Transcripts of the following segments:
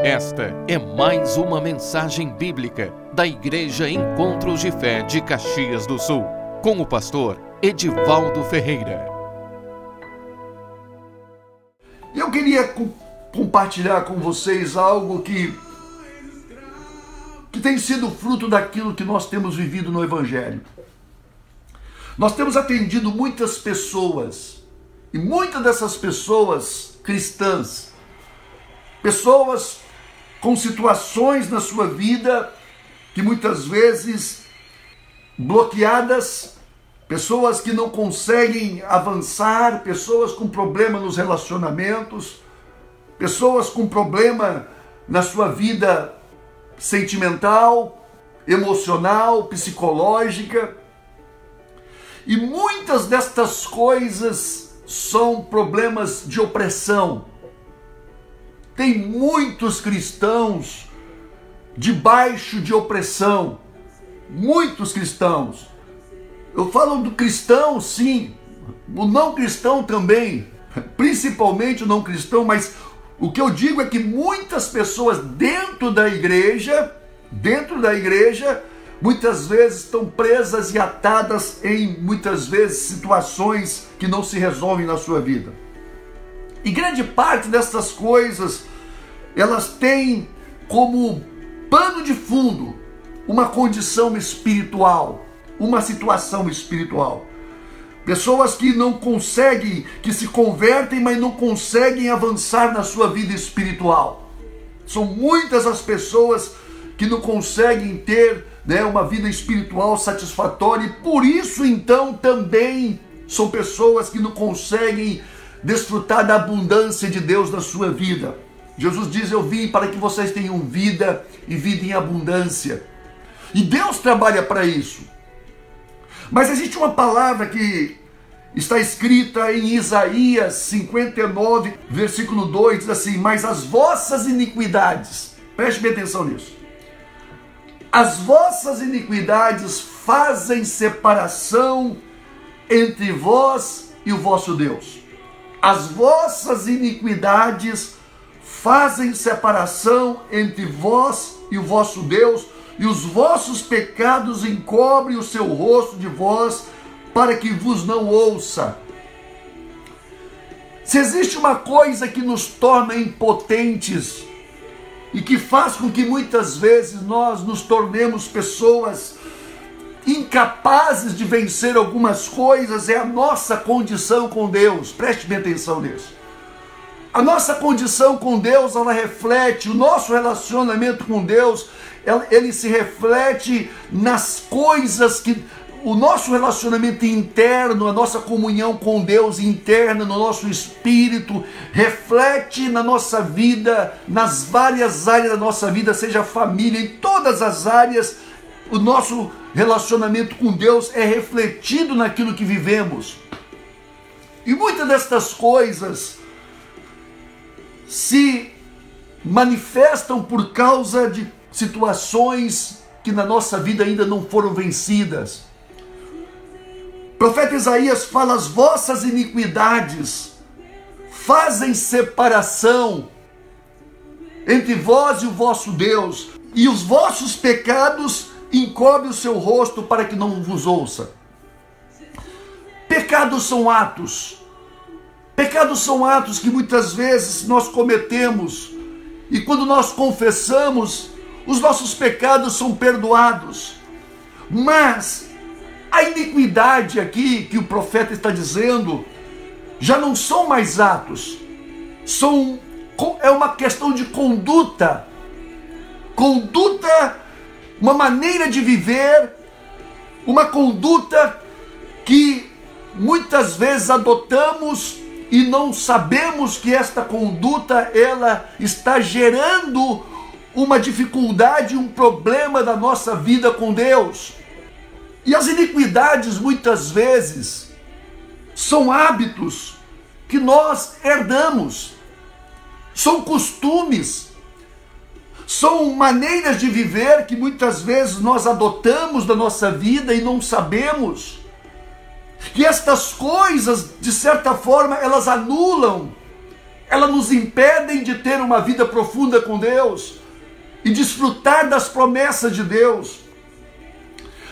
Esta é mais uma mensagem bíblica da Igreja Encontros de Fé de Caxias do Sul, com o pastor Edivaldo Ferreira. Eu queria co compartilhar com vocês algo que, que tem sido fruto daquilo que nós temos vivido no Evangelho. Nós temos atendido muitas pessoas, e muitas dessas pessoas cristãs, pessoas com situações na sua vida que muitas vezes bloqueadas, pessoas que não conseguem avançar, pessoas com problema nos relacionamentos, pessoas com problema na sua vida sentimental, emocional, psicológica. E muitas destas coisas são problemas de opressão. Tem muitos cristãos debaixo de opressão. Muitos cristãos. Eu falo do cristão, sim, o não cristão também, principalmente o não cristão, mas o que eu digo é que muitas pessoas dentro da igreja, dentro da igreja, muitas vezes estão presas e atadas em muitas vezes situações que não se resolvem na sua vida. E grande parte dessas coisas, elas têm como pano de fundo uma condição espiritual, uma situação espiritual. Pessoas que não conseguem, que se convertem, mas não conseguem avançar na sua vida espiritual. São muitas as pessoas que não conseguem ter né, uma vida espiritual satisfatória e por isso então também são pessoas que não conseguem desfrutar da abundância de Deus na sua vida. Jesus diz: Eu vim para que vocês tenham vida e vida em abundância. E Deus trabalha para isso. Mas existe uma palavra que está escrita em Isaías 59, versículo 2, diz assim: Mas as vossas iniquidades, preste bem atenção nisso as vossas iniquidades fazem separação entre vós e o vosso Deus. As vossas iniquidades fazem separação entre vós e o vosso Deus, e os vossos pecados encobrem o seu rosto de vós, para que vos não ouça. Se existe uma coisa que nos torna impotentes e que faz com que muitas vezes nós nos tornemos pessoas incapazes de vencer algumas coisas, é a nossa condição com Deus. Preste bem atenção nisso. A nossa condição com Deus, ela reflete, o nosso relacionamento com Deus, ele se reflete nas coisas que o nosso relacionamento interno, a nossa comunhão com Deus interna, no nosso espírito, reflete na nossa vida, nas várias áreas da nossa vida, seja família, em todas as áreas, o nosso relacionamento com Deus é refletido naquilo que vivemos. E muitas destas coisas se manifestam por causa de situações que na nossa vida ainda não foram vencidas profeta Isaías fala: as vossas iniquidades fazem separação entre vós e o vosso Deus, e os vossos pecados encobrem o seu rosto para que não vos ouça. Pecados são atos. Pecados são atos que muitas vezes nós cometemos, e quando nós confessamos, os nossos pecados são perdoados. Mas a iniquidade aqui que o profeta está dizendo já não são mais atos, são é uma questão de conduta. Conduta, uma maneira de viver, uma conduta que muitas vezes adotamos e não sabemos que esta conduta ela está gerando uma dificuldade, um problema da nossa vida com Deus. E as iniquidades muitas vezes são hábitos que nós herdamos, são costumes, são maneiras de viver que muitas vezes nós adotamos da nossa vida e não sabemos. E estas coisas, de certa forma, elas anulam elas nos impedem de ter uma vida profunda com Deus e desfrutar das promessas de Deus.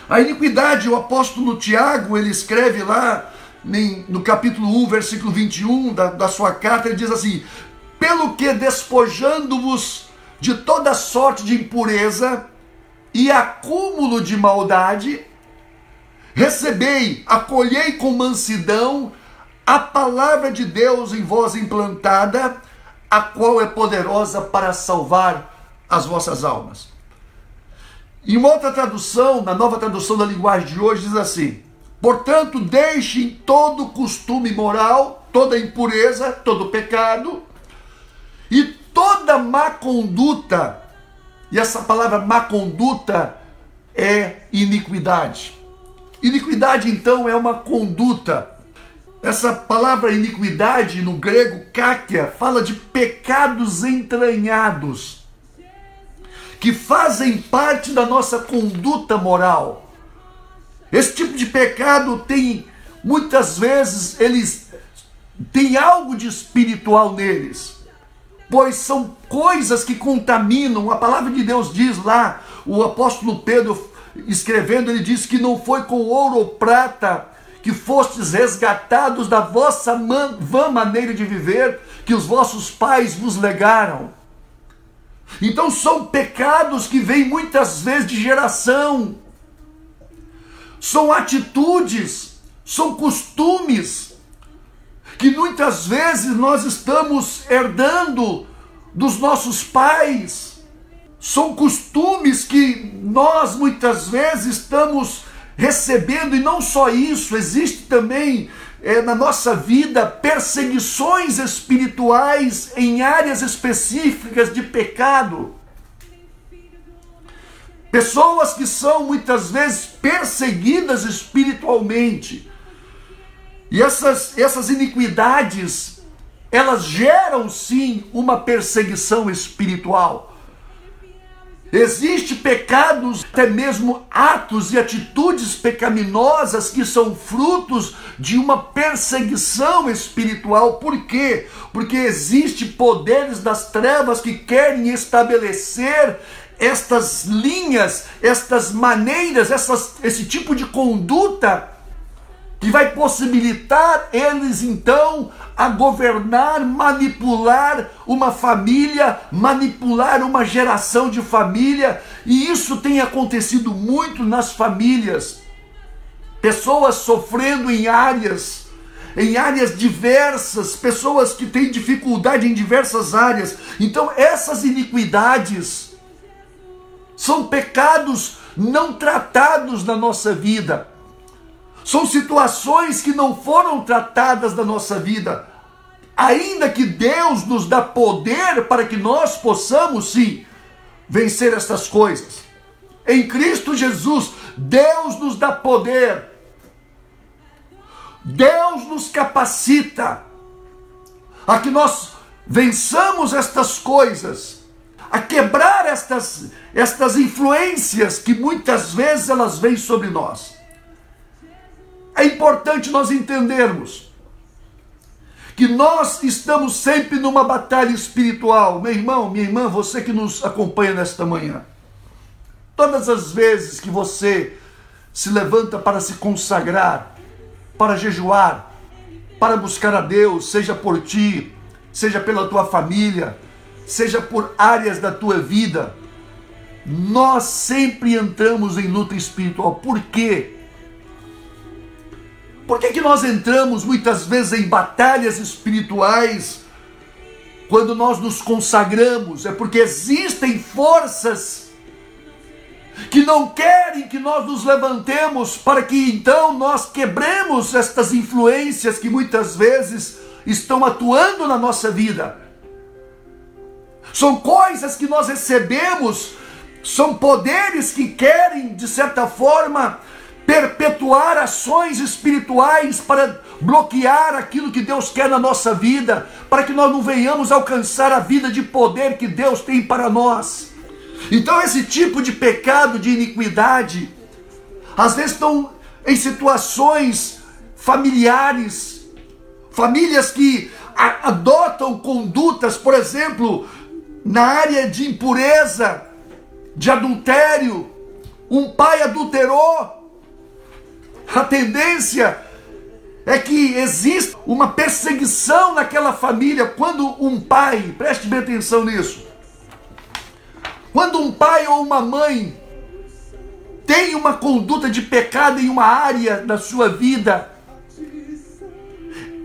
A iniquidade, o apóstolo Tiago, ele escreve lá no capítulo 1, versículo 21 da, da sua carta, ele diz assim: Pelo que despojando-vos de toda sorte de impureza e acúmulo de maldade, recebei, acolhei com mansidão a palavra de Deus em vós implantada, a qual é poderosa para salvar as vossas almas. Em outra tradução, na nova tradução da linguagem de hoje, diz assim: Portanto, deixem todo costume moral, toda impureza, todo pecado e toda má conduta. E essa palavra má conduta é iniquidade. Iniquidade, então, é uma conduta essa palavra iniquidade no grego, kákia, fala de pecados entranhados, que fazem parte da nossa conduta moral. Esse tipo de pecado tem, muitas vezes, eles têm algo de espiritual neles, pois são coisas que contaminam. A palavra de Deus diz lá, o apóstolo Pedro escrevendo, ele diz que não foi com ouro ou prata que fostes resgatados da vossa vã maneira de viver que os vossos pais vos legaram. Então são pecados que vêm muitas vezes de geração, são atitudes, são costumes que muitas vezes nós estamos herdando dos nossos pais. São costumes que nós muitas vezes estamos recebendo, e não só isso, existe também é, na nossa vida perseguições espirituais em áreas específicas de pecado. Pessoas que são muitas vezes perseguidas espiritualmente. E essas, essas iniquidades, elas geram sim uma perseguição espiritual. Existem pecados, até mesmo atos e atitudes pecaminosas que são frutos de uma perseguição espiritual. Por quê? Porque existem poderes das trevas que querem estabelecer estas linhas, estas maneiras, essas, esse tipo de conduta que vai possibilitar eles então a governar, manipular uma família, manipular uma geração de família, e isso tem acontecido muito nas famílias. Pessoas sofrendo em áreas, em áreas diversas, pessoas que têm dificuldade em diversas áreas. Então, essas iniquidades são pecados não tratados na nossa vida são situações que não foram tratadas da nossa vida. Ainda que Deus nos dá poder para que nós possamos sim vencer estas coisas. Em Cristo Jesus, Deus nos dá poder. Deus nos capacita a que nós vençamos estas coisas, a quebrar estas, estas influências que muitas vezes elas vêm sobre nós. É importante nós entendermos que nós estamos sempre numa batalha espiritual. Meu irmão, minha irmã, você que nos acompanha nesta manhã. Todas as vezes que você se levanta para se consagrar, para jejuar, para buscar a Deus, seja por ti, seja pela tua família, seja por áreas da tua vida, nós sempre entramos em luta espiritual. Por quê? Por que, que nós entramos muitas vezes em batalhas espirituais quando nós nos consagramos? É porque existem forças que não querem que nós nos levantemos para que então nós quebremos estas influências que muitas vezes estão atuando na nossa vida. São coisas que nós recebemos, são poderes que querem, de certa forma, perpetuar ações espirituais para bloquear aquilo que Deus quer na nossa vida, para que nós não venhamos alcançar a vida de poder que Deus tem para nós. Então, esse tipo de pecado, de iniquidade, às vezes estão em situações familiares, famílias que adotam condutas, por exemplo, na área de impureza, de adultério, um pai adulterou, a tendência é que existe uma perseguição naquela família quando um pai, preste bem atenção nisso, quando um pai ou uma mãe tem uma conduta de pecado em uma área da sua vida,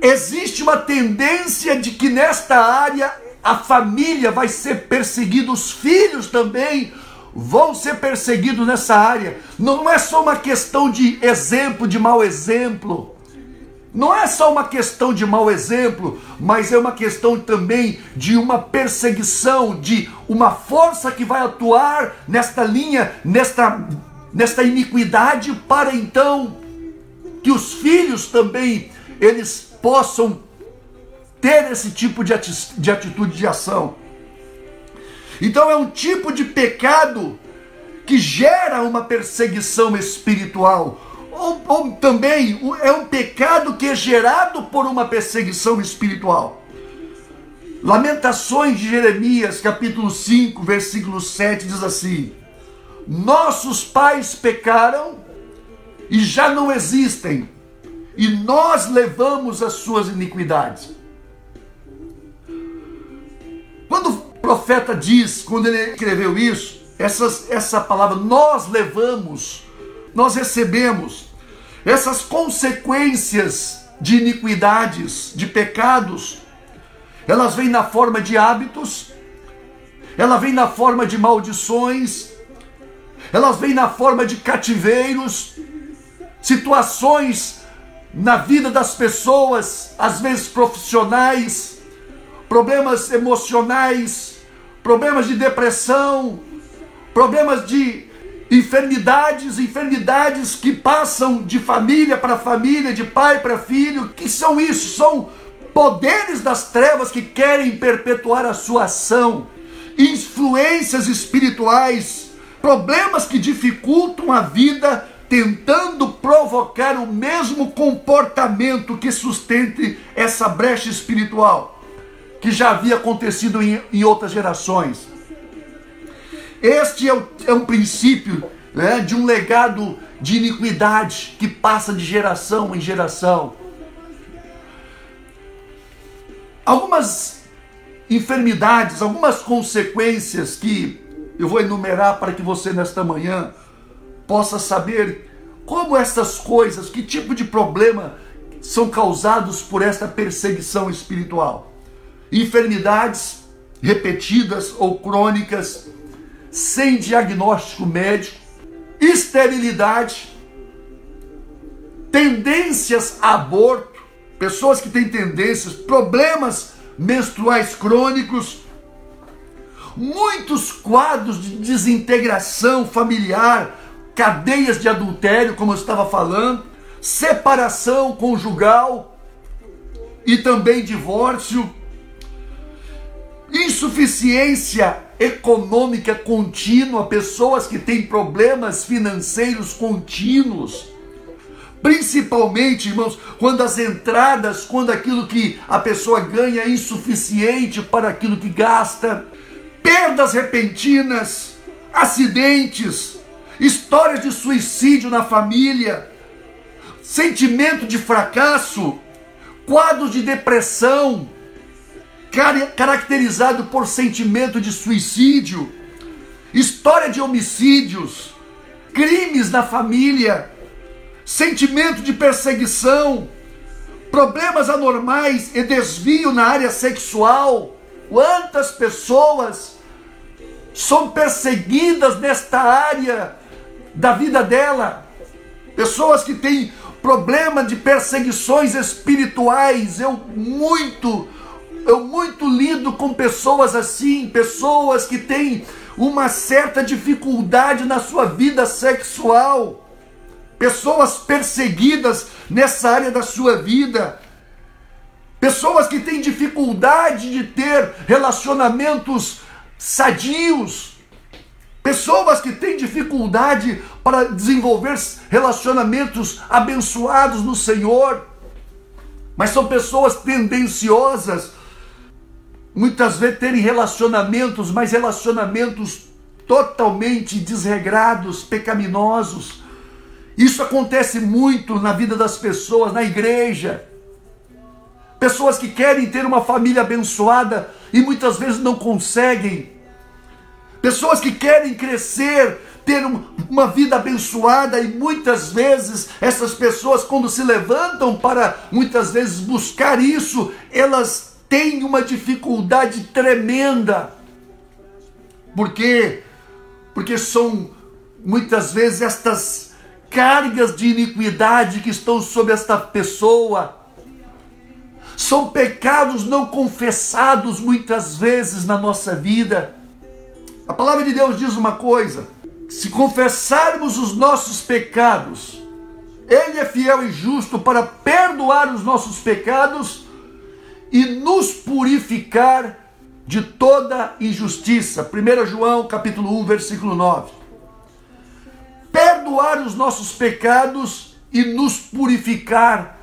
existe uma tendência de que nesta área a família vai ser perseguida, os filhos também vão ser perseguidos nessa área. Não é só uma questão de exemplo, de mau exemplo. Não é só uma questão de mau exemplo, mas é uma questão também de uma perseguição, de uma força que vai atuar nesta linha, nesta, nesta iniquidade, para então que os filhos também eles possam ter esse tipo de atitude de ação. Então é um tipo de pecado que gera uma perseguição espiritual. Ou, ou, também é um pecado que é gerado por uma perseguição espiritual. Lamentações de Jeremias, capítulo 5, versículo 7, diz assim: Nossos pais pecaram e já não existem, e nós levamos as suas iniquidades. Quando profeta diz, quando ele escreveu isso, essas, essa palavra, nós levamos, nós recebemos essas consequências de iniquidades, de pecados, elas vêm na forma de hábitos, ela vem na forma de maldições, elas vêm na forma de cativeiros, situações na vida das pessoas, às vezes profissionais, problemas emocionais, problemas de depressão, problemas de enfermidades, enfermidades que passam de família para família, de pai para filho. Que são isso? São poderes das trevas que querem perpetuar a sua ação, influências espirituais, problemas que dificultam a vida, tentando provocar o mesmo comportamento que sustente essa brecha espiritual que já havia acontecido em, em outras gerações. Este é, o, é um princípio né, de um legado de iniquidade que passa de geração em geração. Algumas enfermidades, algumas consequências que eu vou enumerar para que você nesta manhã possa saber como essas coisas, que tipo de problema são causados por esta perseguição espiritual enfermidades repetidas ou crônicas, sem diagnóstico médico, esterilidade, tendências a aborto, pessoas que têm tendências, problemas menstruais crônicos, muitos quadros de desintegração familiar, cadeias de adultério, como eu estava falando, separação conjugal e também divórcio insuficiência econômica contínua, pessoas que têm problemas financeiros contínuos. Principalmente, irmãos, quando as entradas, quando aquilo que a pessoa ganha é insuficiente para aquilo que gasta, perdas repentinas, acidentes, histórias de suicídio na família, sentimento de fracasso, quadros de depressão, caracterizado por sentimento de suicídio, história de homicídios, crimes na família, sentimento de perseguição, problemas anormais e desvio na área sexual. Quantas pessoas são perseguidas nesta área da vida dela? Pessoas que têm problema de perseguições espirituais. Eu muito eu muito lido com pessoas assim, pessoas que têm uma certa dificuldade na sua vida sexual, pessoas perseguidas nessa área da sua vida, pessoas que têm dificuldade de ter relacionamentos sadios, pessoas que têm dificuldade para desenvolver relacionamentos abençoados no Senhor. mas são pessoas tendenciosas, muitas vezes terem relacionamentos, mas relacionamentos totalmente desregrados, pecaminosos. Isso acontece muito na vida das pessoas, na igreja. Pessoas que querem ter uma família abençoada e muitas vezes não conseguem. Pessoas que querem crescer, ter uma vida abençoada e muitas vezes essas pessoas quando se levantam para muitas vezes buscar isso, elas têm uma dificuldade tremenda. Por quê? Porque são muitas vezes estas cargas de iniquidade que estão sobre esta pessoa. São pecados não confessados muitas vezes na nossa vida. A palavra de Deus diz uma coisa: se confessarmos os nossos pecados, Ele é fiel e justo para perdoar os nossos pecados e nos purificar de toda injustiça. 1 João capítulo 1, versículo 9. Perdoar os nossos pecados e nos purificar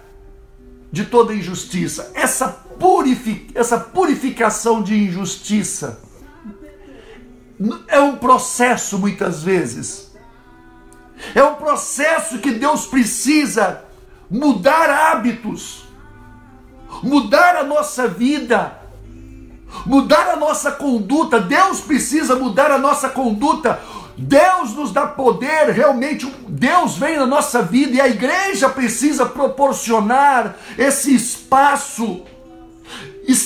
de toda injustiça. Essa, purific... essa purificação de injustiça é um processo muitas vezes. É um processo que Deus precisa mudar hábitos, mudar a nossa vida, mudar a nossa conduta. Deus precisa mudar a nossa conduta. Deus nos dá poder, realmente Deus vem na nossa vida e a igreja precisa proporcionar esse espaço,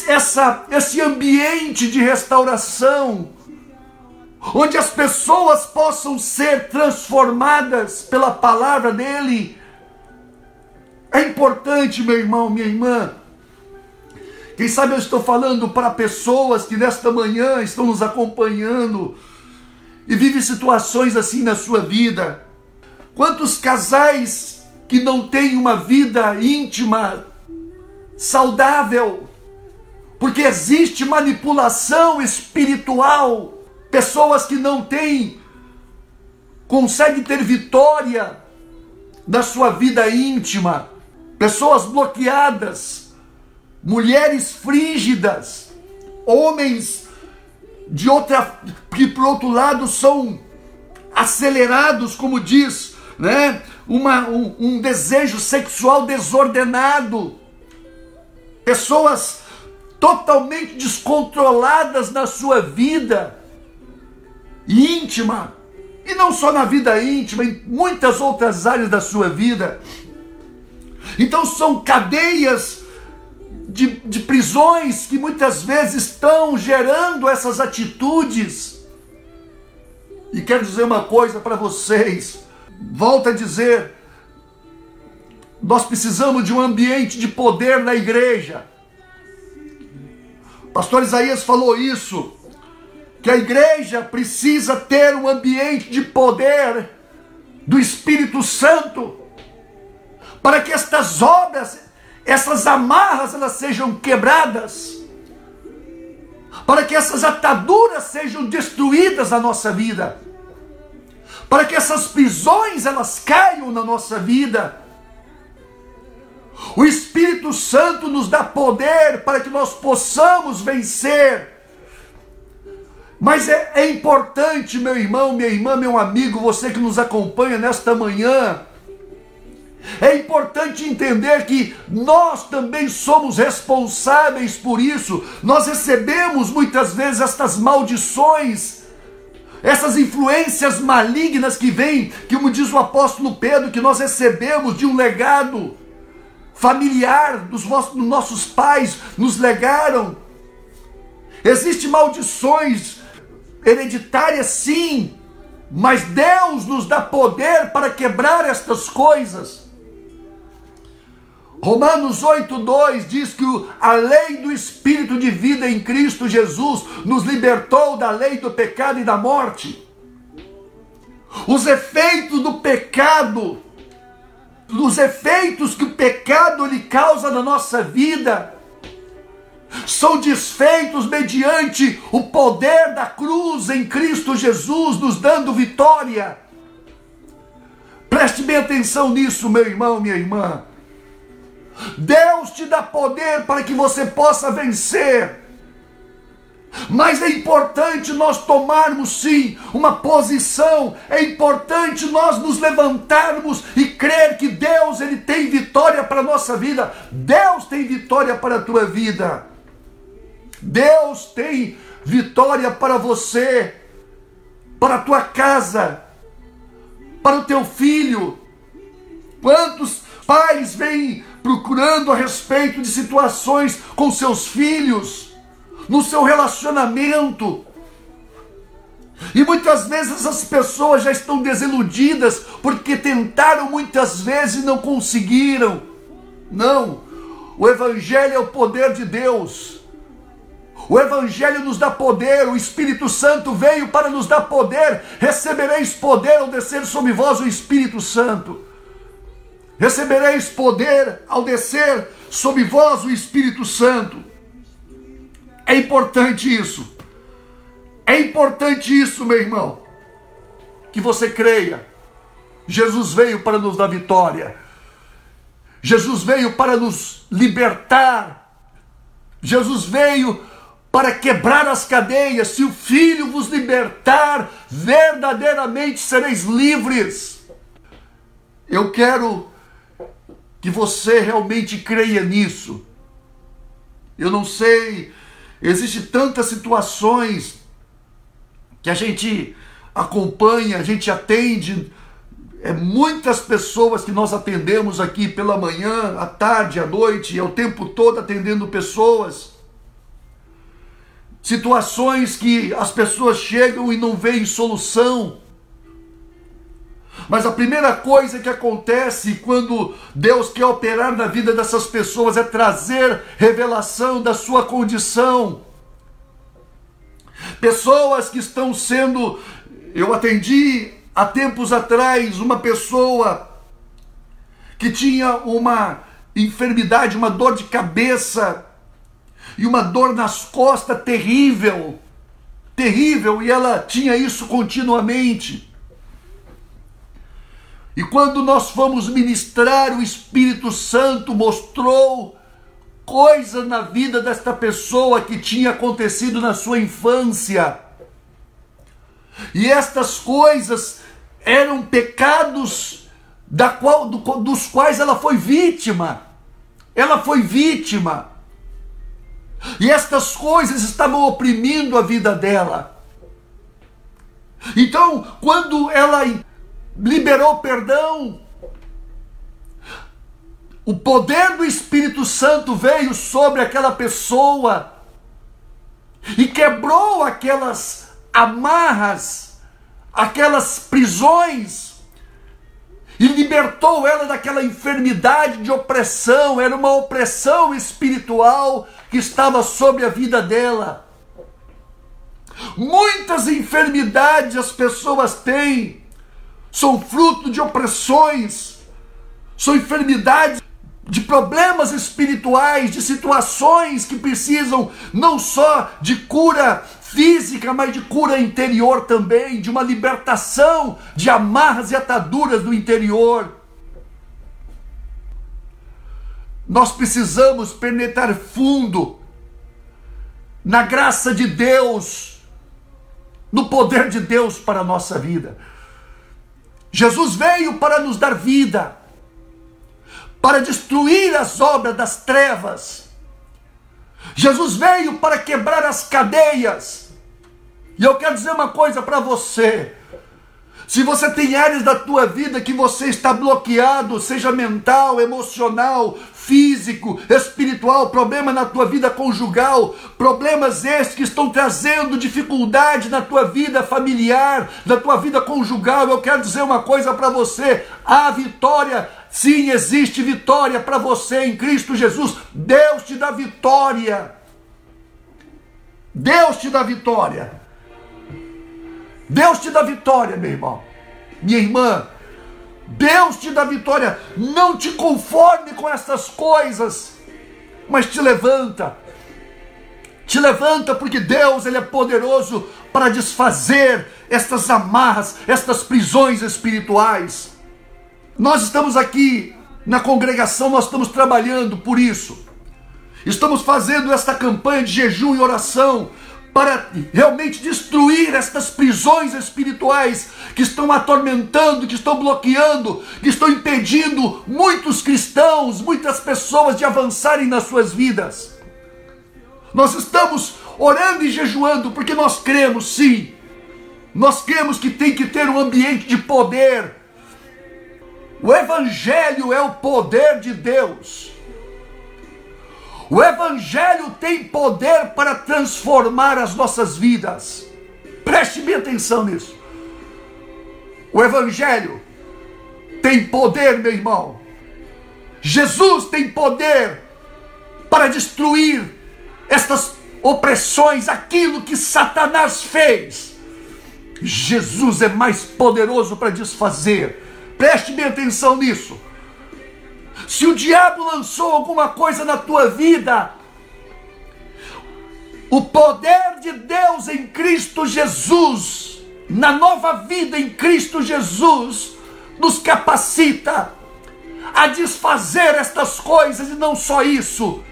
essa, esse ambiente de restauração onde as pessoas possam ser transformadas pela palavra dele. É importante, meu irmão, minha irmã. Quem sabe eu estou falando para pessoas que nesta manhã estão nos acompanhando e vivem situações assim na sua vida. Quantos casais que não têm uma vida íntima saudável, porque existe manipulação espiritual pessoas que não têm, conseguem ter vitória na sua vida íntima, pessoas bloqueadas, mulheres frígidas, homens de outra, que por outro lado são acelerados, como diz, né? Uma, um, um desejo sexual desordenado, pessoas totalmente descontroladas na sua vida, íntima, e não só na vida íntima, em muitas outras áreas da sua vida. Então são cadeias de, de prisões que muitas vezes estão gerando essas atitudes. E quero dizer uma coisa para vocês, volto a dizer, nós precisamos de um ambiente de poder na igreja. pastor Isaías falou isso que a igreja precisa ter um ambiente de poder do Espírito Santo, para que estas obras, essas amarras, elas sejam quebradas, para que essas ataduras sejam destruídas na nossa vida, para que essas prisões elas caiam na nossa vida. O Espírito Santo nos dá poder para que nós possamos vencer mas é, é importante, meu irmão, minha irmã, meu amigo, você que nos acompanha nesta manhã, é importante entender que nós também somos responsáveis por isso. Nós recebemos muitas vezes estas maldições, essas influências malignas que vêm, que como diz o apóstolo Pedro, que nós recebemos de um legado familiar dos nossos pais, nos legaram. Existem maldições hereditária, sim, mas Deus nos dá poder para quebrar estas coisas. Romanos 8,2 diz que a lei do Espírito de vida em Cristo Jesus nos libertou da lei do pecado e da morte. Os efeitos do pecado, os efeitos que o pecado lhe causa na nossa vida, são desfeitos mediante o poder da cruz em Cristo Jesus, nos dando vitória. Preste bem atenção nisso, meu irmão, minha irmã. Deus te dá poder para que você possa vencer. Mas é importante nós tomarmos sim uma posição, é importante nós nos levantarmos e crer que Deus ele tem vitória para a nossa vida. Deus tem vitória para a tua vida. Deus tem vitória para você, para a tua casa, para o teu filho. Quantos pais vêm procurando a respeito de situações com seus filhos? no seu relacionamento. E muitas vezes as pessoas já estão desiludidas porque tentaram muitas vezes e não conseguiram. Não, o Evangelho é o poder de Deus. O Evangelho nos dá poder, o Espírito Santo veio para nos dar poder. Recebereis poder ao descer sobre vós o Espírito Santo. Recebereis poder ao descer sobre vós o Espírito Santo. É importante isso. É importante isso, meu irmão. Que você creia. Jesus veio para nos dar vitória. Jesus veio para nos libertar. Jesus veio para quebrar as cadeias. Se o Filho vos libertar, verdadeiramente sereis livres. Eu quero que você realmente creia nisso. Eu não sei Existem tantas situações que a gente acompanha, a gente atende, é muitas pessoas que nós atendemos aqui pela manhã, à tarde, à noite, é o tempo todo atendendo pessoas. Situações que as pessoas chegam e não veem solução. Mas a primeira coisa que acontece quando Deus quer operar na vida dessas pessoas é trazer revelação da sua condição. Pessoas que estão sendo. Eu atendi há tempos atrás uma pessoa que tinha uma enfermidade, uma dor de cabeça e uma dor nas costas terrível. Terrível, e ela tinha isso continuamente. E quando nós fomos ministrar, o Espírito Santo mostrou coisas na vida desta pessoa que tinha acontecido na sua infância. E estas coisas eram pecados da qual, do, dos quais ela foi vítima. Ela foi vítima. E estas coisas estavam oprimindo a vida dela. Então, quando ela liberou perdão. O poder do Espírito Santo veio sobre aquela pessoa e quebrou aquelas amarras, aquelas prisões e libertou ela daquela enfermidade de opressão, era uma opressão espiritual que estava sobre a vida dela. Muitas enfermidades as pessoas têm, são fruto de opressões, são enfermidades, de problemas espirituais, de situações que precisam não só de cura física, mas de cura interior também, de uma libertação de amarras e ataduras do interior. Nós precisamos penetrar fundo na graça de Deus, no poder de Deus para a nossa vida. Jesus veio para nos dar vida, para destruir as obras das trevas. Jesus veio para quebrar as cadeias. E eu quero dizer uma coisa para você. Se você tem áreas da tua vida que você está bloqueado, seja mental, emocional, físico, espiritual, problema na tua vida conjugal, problemas esses que estão trazendo dificuldade na tua vida familiar, na tua vida conjugal, eu quero dizer uma coisa para você: a vitória Sim, existe vitória para você em Cristo Jesus. Deus te dá vitória. Deus te dá vitória. Deus te dá vitória, meu irmão. Minha irmã, Deus te dá vitória. Não te conforme com essas coisas, mas te levanta. Te levanta porque Deus ele é poderoso para desfazer estas amarras, estas prisões espirituais. Nós estamos aqui na congregação nós estamos trabalhando por isso. Estamos fazendo esta campanha de jejum e oração para realmente destruir estas prisões espirituais que estão atormentando, que estão bloqueando, que estão impedindo muitos cristãos, muitas pessoas de avançarem nas suas vidas. Nós estamos orando e jejuando porque nós cremos, sim. Nós cremos que tem que ter um ambiente de poder. O Evangelho é o poder de Deus. O Evangelho tem poder para transformar as nossas vidas. Preste bem atenção nisso. O Evangelho tem poder, meu irmão. Jesus tem poder para destruir estas opressões, aquilo que Satanás fez. Jesus é mais poderoso para desfazer. Preste bem atenção nisso. Se o diabo lançou alguma coisa na tua vida, o poder de Deus em Cristo Jesus, na nova vida em Cristo Jesus, nos capacita a desfazer estas coisas e não só isso,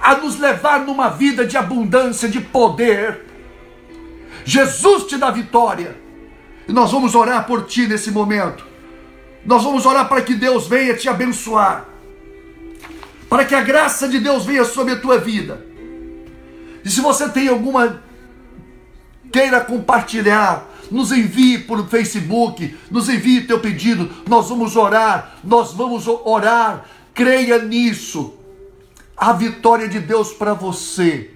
a nos levar numa vida de abundância, de poder. Jesus te dá vitória. E nós vamos orar por ti nesse momento. Nós vamos orar para que Deus venha te abençoar para que a graça de Deus venha sobre a tua vida. E se você tem alguma queira compartilhar, nos envie por Facebook, nos envie teu pedido, nós vamos orar, nós vamos orar, creia nisso. A vitória de Deus para você.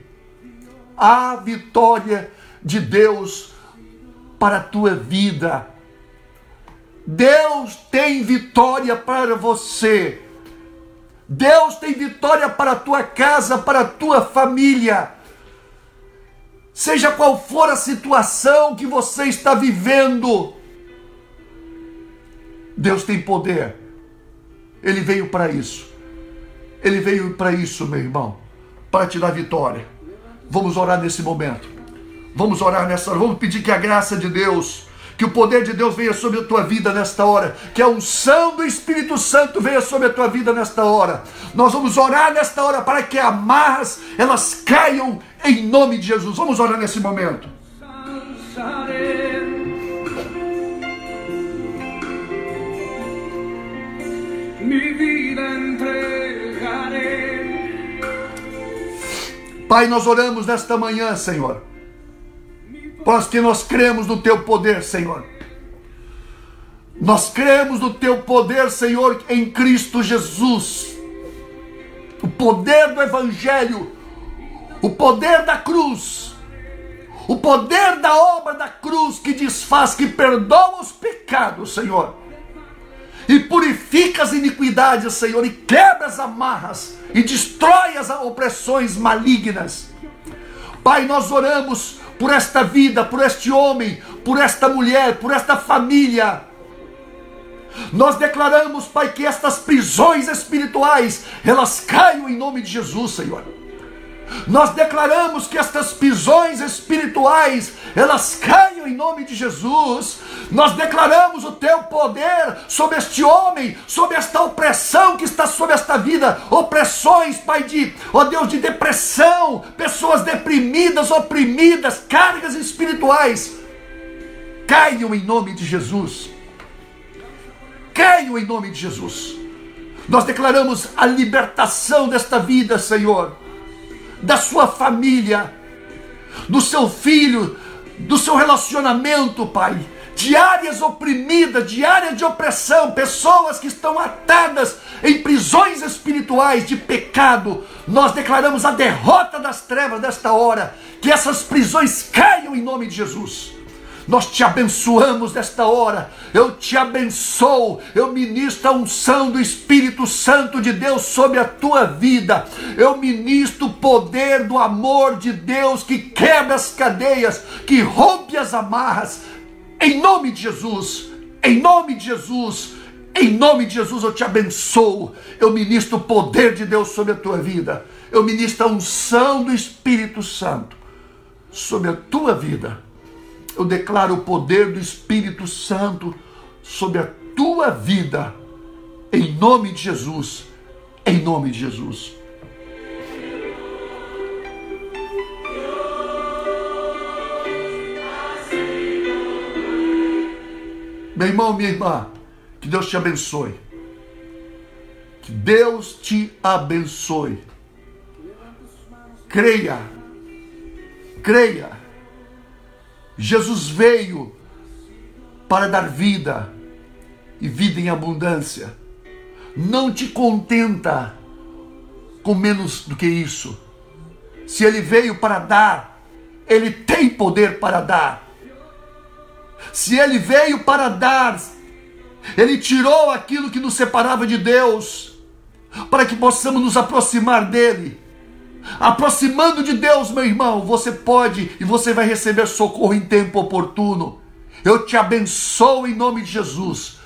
A vitória de Deus para a tua vida. Deus tem vitória para você. Deus tem vitória para a tua casa, para a tua família. Seja qual for a situação que você está vivendo, Deus tem poder. Ele veio para isso. Ele veio para isso, meu irmão, para te dar vitória. Vamos orar nesse momento. Vamos orar nessa hora. Vamos pedir que a graça de Deus que o poder de Deus venha sobre a tua vida nesta hora. Que a unção do Espírito Santo venha sobre a tua vida nesta hora. Nós vamos orar nesta hora para que amarras elas caiam em nome de Jesus. Vamos orar nesse momento. Pai, nós oramos nesta manhã, Senhor porque nós cremos no teu poder, Senhor. Nós cremos no teu poder, Senhor, em Cristo Jesus. O poder do Evangelho, o poder da cruz, o poder da obra da cruz que desfaz, que perdoa os pecados, Senhor, e purifica as iniquidades, Senhor, e quebra as amarras e destrói as opressões malignas. Pai, nós oramos por esta vida, por este homem, por esta mulher, por esta família. Nós declaramos, Pai, que estas prisões espirituais, elas caiam em nome de Jesus, Senhor. Nós declaramos que estas prisões espirituais, elas caiam em nome de Jesus. Nós declaramos o teu poder sobre este homem, sobre esta opressão que está sobre esta vida, opressões, Pai de, ó Deus, de depressão, pessoas deprimidas, oprimidas, cargas espirituais. Caiam em nome de Jesus. Caiam em nome de Jesus. Nós declaramos a libertação desta vida, Senhor da sua família, do seu filho, do seu relacionamento, Pai. De áreas oprimidas, de áreas de opressão, pessoas que estão atadas em prisões espirituais de pecado. Nós declaramos a derrota das trevas desta hora, que essas prisões caiam em nome de Jesus. Nós te abençoamos nesta hora. Eu te abençoo. Eu ministro a unção do Espírito Santo de Deus sobre a tua vida. Eu ministro o poder do amor de Deus que quebra as cadeias, que rompe as amarras. Em nome de Jesus. Em nome de Jesus. Em nome de Jesus eu te abençoo. Eu ministro o poder de Deus sobre a tua vida. Eu ministro a unção do Espírito Santo sobre a tua vida eu declaro o poder do Espírito Santo sobre a tua vida, Em nome de Jesus. Em nome de Jesus. Meu irmão, minha irmã, que Deus te abençoe. Que Deus te abençoe. Creia. Creia. Jesus veio para dar vida e vida em abundância. Não te contenta com menos do que isso. Se ele veio para dar, ele tem poder para dar. Se ele veio para dar, ele tirou aquilo que nos separava de Deus, para que possamos nos aproximar dele. Aproximando de Deus, meu irmão, você pode e você vai receber socorro em tempo oportuno. Eu te abençoo em nome de Jesus.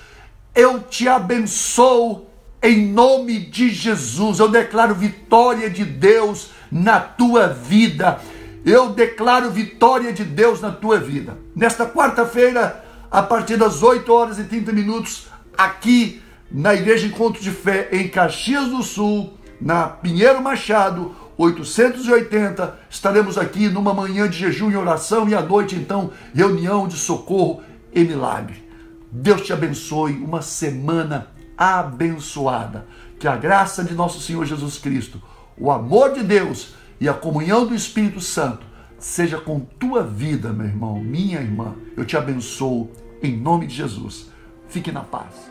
Eu te abençoo em nome de Jesus. Eu declaro vitória de Deus na tua vida. Eu declaro vitória de Deus na tua vida. Nesta quarta-feira, a partir das 8 horas e 30 minutos, aqui na Igreja Encontro de Fé, em Caxias do Sul, na Pinheiro Machado, 880, estaremos aqui numa manhã de jejum e oração e à noite, então, reunião de socorro e milagre. Deus te abençoe, uma semana abençoada. Que a graça de nosso Senhor Jesus Cristo, o amor de Deus, e a comunhão do Espírito Santo seja com tua vida, meu irmão, minha irmã. Eu te abençoo em nome de Jesus. Fique na paz.